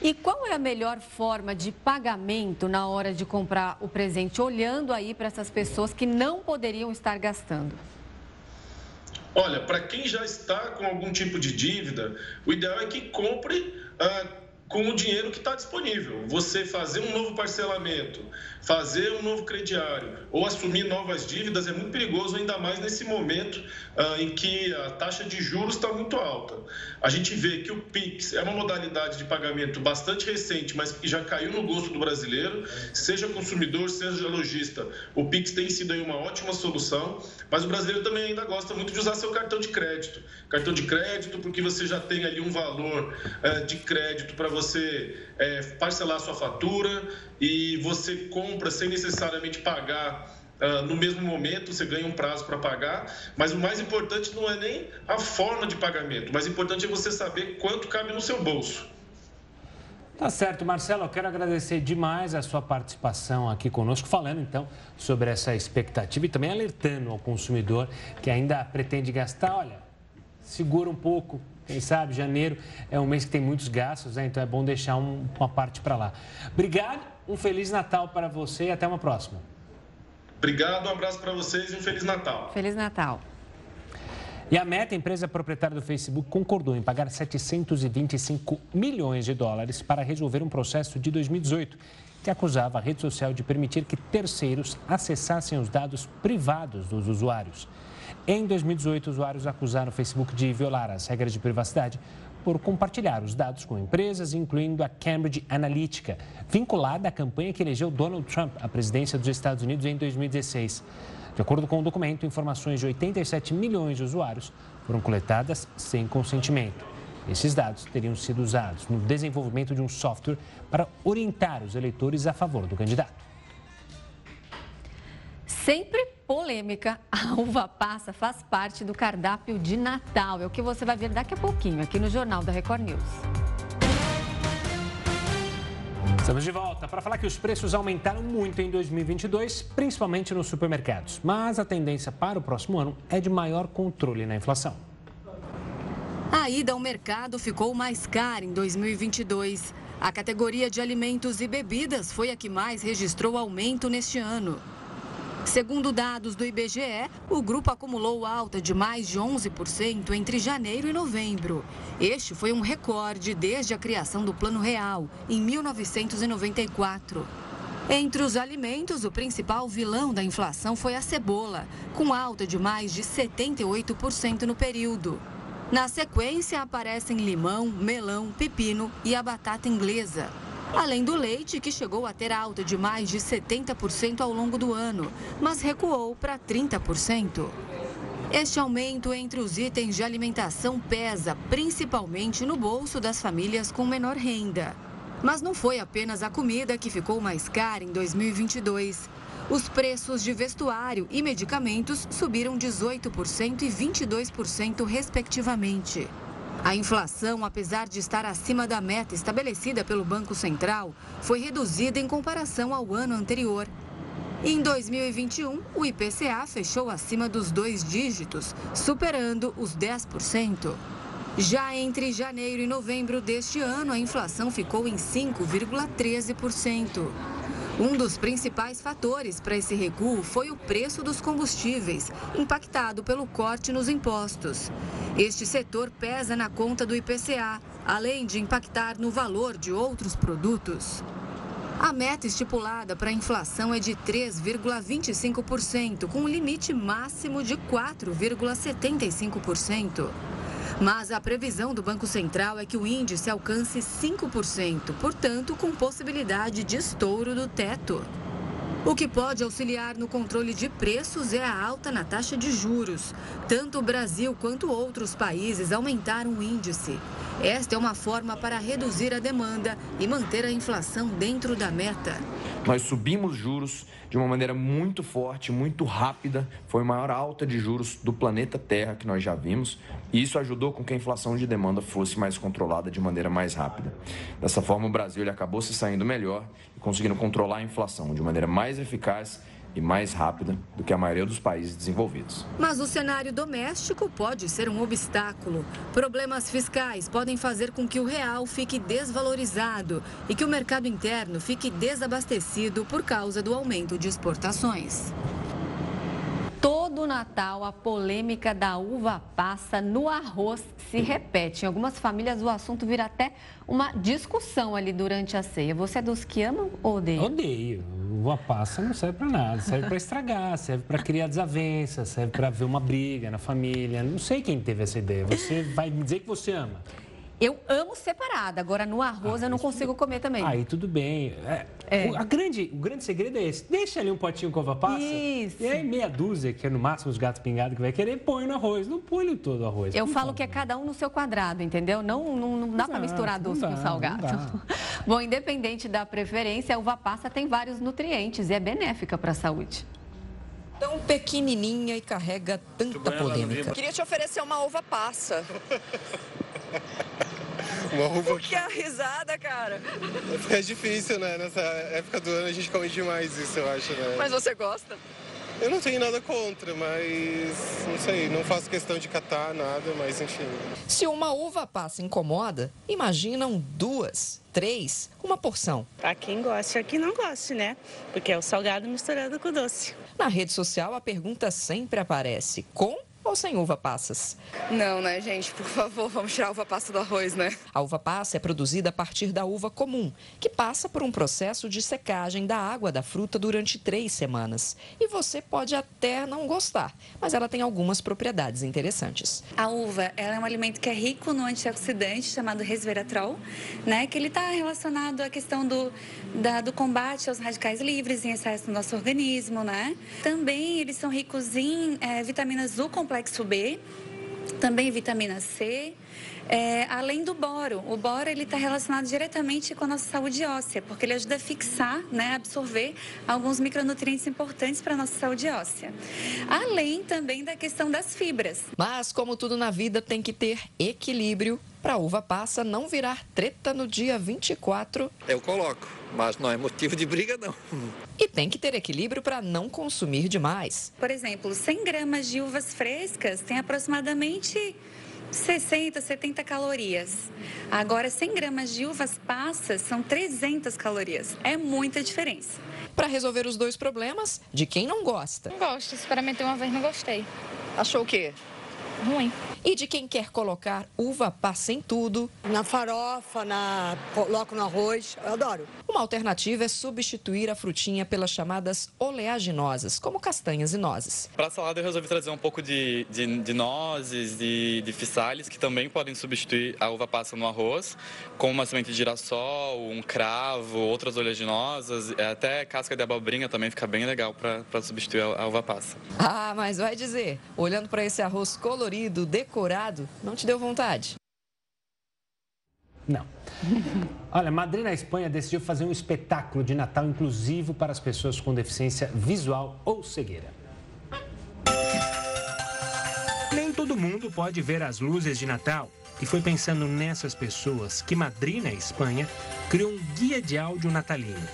E qual é a melhor forma de pagamento na hora de comprar o presente, olhando aí para essas pessoas que não poderiam estar gastando? Olha, para quem já está com algum tipo de dívida, o ideal é que compre ah, com o dinheiro que está disponível. Você fazer um novo parcelamento, fazer um novo crediário ou assumir novas dívidas é muito perigoso, ainda mais nesse momento ah, em que a taxa de juros está muito alta. A gente vê que o PIX é uma modalidade de pagamento bastante recente, mas que já caiu no gosto do brasileiro, seja consumidor, seja lojista. O PIX tem sido aí uma ótima solução, mas o brasileiro também ainda gosta muito de usar seu cartão de crédito. Cartão de crédito, porque você já tem ali um valor ah, de crédito para você eh, parcelar sua fatura e você compra sem necessariamente pagar Uh, no mesmo momento, você ganha um prazo para pagar, mas o mais importante não é nem a forma de pagamento, o mais importante é você saber quanto cabe no seu bolso. Tá certo, Marcelo, eu quero agradecer demais a sua participação aqui conosco, falando então sobre essa expectativa e também alertando ao consumidor que ainda pretende gastar, olha, segura um pouco, quem sabe janeiro é um mês que tem muitos gastos, né? então é bom deixar um, uma parte para lá. Obrigado, um Feliz Natal para você e até uma próxima. Obrigado, um abraço para vocês e um Feliz Natal. Feliz Natal. E a Meta, empresa proprietária do Facebook, concordou em pagar 725 milhões de dólares para resolver um processo de 2018 que acusava a rede social de permitir que terceiros acessassem os dados privados dos usuários. Em 2018, usuários acusaram o Facebook de violar as regras de privacidade por compartilhar os dados com empresas, incluindo a Cambridge Analytica, vinculada à campanha que elegeu Donald Trump à presidência dos Estados Unidos em 2016. De acordo com o documento, informações de 87 milhões de usuários foram coletadas sem consentimento. Esses dados teriam sido usados no desenvolvimento de um software para orientar os eleitores a favor do candidato. Sempre polêmica, a uva passa faz parte do cardápio de Natal. É o que você vai ver daqui a pouquinho aqui no Jornal da Record News. Estamos de volta para falar que os preços aumentaram muito em 2022, principalmente nos supermercados. Mas a tendência para o próximo ano é de maior controle na inflação. A ida ao mercado ficou mais cara em 2022. A categoria de alimentos e bebidas foi a que mais registrou aumento neste ano. Segundo dados do IBGE, o grupo acumulou alta de mais de 11% entre janeiro e novembro. Este foi um recorde desde a criação do Plano Real, em 1994. Entre os alimentos, o principal vilão da inflação foi a cebola, com alta de mais de 78% no período. Na sequência, aparecem limão, melão, pepino e a batata inglesa. Além do leite, que chegou a ter alta de mais de 70% ao longo do ano, mas recuou para 30%. Este aumento entre os itens de alimentação pesa principalmente no bolso das famílias com menor renda. Mas não foi apenas a comida que ficou mais cara em 2022. Os preços de vestuário e medicamentos subiram 18% e 22%, respectivamente. A inflação, apesar de estar acima da meta estabelecida pelo Banco Central, foi reduzida em comparação ao ano anterior. Em 2021, o IPCA fechou acima dos dois dígitos, superando os 10%. Já entre janeiro e novembro deste ano, a inflação ficou em 5,13%. Um dos principais fatores para esse recuo foi o preço dos combustíveis, impactado pelo corte nos impostos. Este setor pesa na conta do IPCA, além de impactar no valor de outros produtos. A meta estipulada para a inflação é de 3,25%, com um limite máximo de 4,75%. Mas a previsão do Banco Central é que o índice alcance 5%, portanto, com possibilidade de estouro do teto. O que pode auxiliar no controle de preços é a alta na taxa de juros. Tanto o Brasil quanto outros países aumentaram o índice. Esta é uma forma para reduzir a demanda e manter a inflação dentro da meta. Nós subimos juros de uma maneira muito forte, muito rápida. Foi a maior alta de juros do planeta Terra que nós já vimos. E isso ajudou com que a inflação de demanda fosse mais controlada de maneira mais rápida. Dessa forma, o Brasil acabou se saindo melhor conseguindo controlar a inflação de maneira mais eficaz e mais rápida do que a maioria dos países desenvolvidos. Mas o cenário doméstico pode ser um obstáculo. Problemas fiscais podem fazer com que o real fique desvalorizado e que o mercado interno fique desabastecido por causa do aumento de exportações todo Natal, a polêmica da uva passa no arroz se repete. Em algumas famílias, o assunto vira até uma discussão ali durante a ceia. Você é dos que amam ou odeia? Odeio. Uva passa não serve para nada. Serve para estragar, serve para criar desavenças, serve para ver uma briga na família. Não sei quem teve essa ideia. Você vai me dizer que você ama. Eu amo separada, agora no arroz ah, eu não consigo comer também. Aí tudo bem. É, é. O, a grande, o grande segredo é esse. Deixa ali um potinho com uva passa. Isso. E aí meia dúzia, que é no máximo os gatos pingados que vai querer, põe no arroz. Não põe no todo o arroz. Eu falo que é cada um no seu quadrado, entendeu? Não, não, não dá para misturar doce dá, com salgado. Bom, independente da preferência, a uva passa tem vários nutrientes e é benéfica para a saúde tão pequenininha e carrega tanta polêmica. Queria te oferecer uma uva passa. Uma que a risada, cara? É difícil, né? Nessa época do ano a gente come demais isso, eu acho, né? Mas você gosta? Eu não tenho nada contra, mas não sei, não faço questão de catar nada, mas enfim. Se uma uva passa incomoda, imaginam duas, três, uma porção. Há quem goste, há quem não goste, né? Porque é o salgado misturado com o doce. Na rede social, a pergunta sempre aparece: com ou sem uva passas? Não, né, gente? Por favor, vamos tirar a uva passa do arroz, né? A uva passa é produzida a partir da uva comum, que passa por um processo de secagem da água da fruta durante três semanas. E você pode até não gostar, mas ela tem algumas propriedades interessantes. A uva ela é um alimento que é rico no antioxidante chamado resveratrol, né? Que ele está relacionado à questão do, da, do combate aos radicais livres em excesso no nosso organismo, né? Também eles são ricos em é, vitaminas U complexo complexo B, também vitamina C, é, além do boro. O boro ele está relacionado diretamente com a nossa saúde óssea, porque ele ajuda a fixar, né, absorver alguns micronutrientes importantes para a nossa saúde óssea. Além também da questão das fibras. Mas como tudo na vida tem que ter equilíbrio para a uva passa não virar treta no dia 24. Eu coloco mas não é motivo de briga, não. E tem que ter equilíbrio para não consumir demais. Por exemplo, 100 gramas de uvas frescas tem aproximadamente 60, 70 calorias. Agora, 100 gramas de uvas passas são 300 calorias. É muita diferença. Para resolver os dois problemas, de quem não gosta. Não gosto, experimentei uma vez, não gostei. Achou o quê? Ruim. E de quem quer colocar uva passa em tudo. Na farofa, na coloco no arroz, eu adoro. Uma alternativa é substituir a frutinha pelas chamadas oleaginosas, como castanhas e nozes. Para salada eu resolvi trazer um pouco de, de, de nozes, de, de fissales, que também podem substituir a uva passa no arroz, como uma semente de girassol, um cravo, outras oleaginosas, é, até casca de abobrinha também fica bem legal para substituir a, a uva passa. Ah, mas vai dizer, olhando para esse arroz colorido, colorido, decorado, não te deu vontade? Não. Olha, Madrid na Espanha decidiu fazer um espetáculo de Natal inclusivo para as pessoas com deficiência visual ou cegueira. Nem todo mundo pode ver as luzes de Natal. E foi pensando nessas pessoas que Madrid, na Espanha, criou um guia de áudio natalino.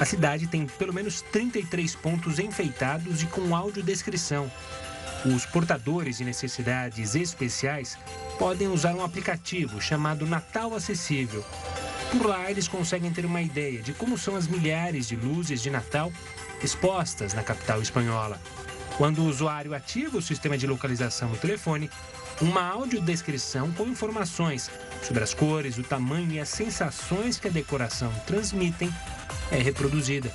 A cidade tem pelo menos 33 pontos enfeitados e com audiodescrição, os portadores de necessidades especiais podem usar um aplicativo chamado Natal Acessível. Por lá, eles conseguem ter uma ideia de como são as milhares de luzes de Natal expostas na capital espanhola. Quando o usuário ativa o sistema de localização no telefone, uma audiodescrição com informações sobre as cores, o tamanho e as sensações que a decoração transmitem é reproduzida.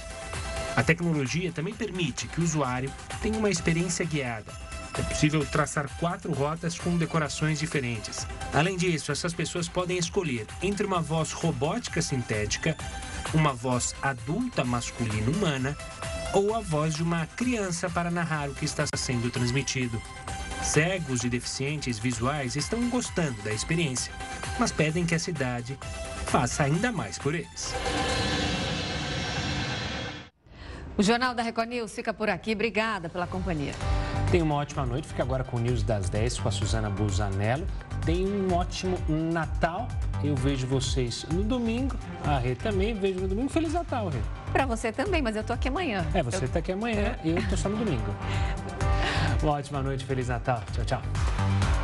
A tecnologia também permite que o usuário tenha uma experiência guiada É possível traçar quatro rotas com decorações diferentes. Além disso, essas pessoas podem escolher entre uma voz robótica sintética, uma voz adulta masculina humana ou a voz de uma criança para narrar o que está sendo transmitido. Cegos e deficientes visuais estão gostando da experiência, mas pedem que a cidade faça ainda mais por eles. O Jornal da Record News fica por aqui. Obrigada pela companhia. Tenha uma ótima noite. Fique agora com o News das 10 com a Suzana Busanello. Tenha um ótimo Natal. Eu vejo vocês no domingo. A Rê também vejo no domingo. Feliz Natal, Rê. Para você também, mas eu tô aqui amanhã. É, você eu... tá aqui amanhã. Eu tô só no domingo. Uma ótima noite. Feliz Natal. Tchau, tchau.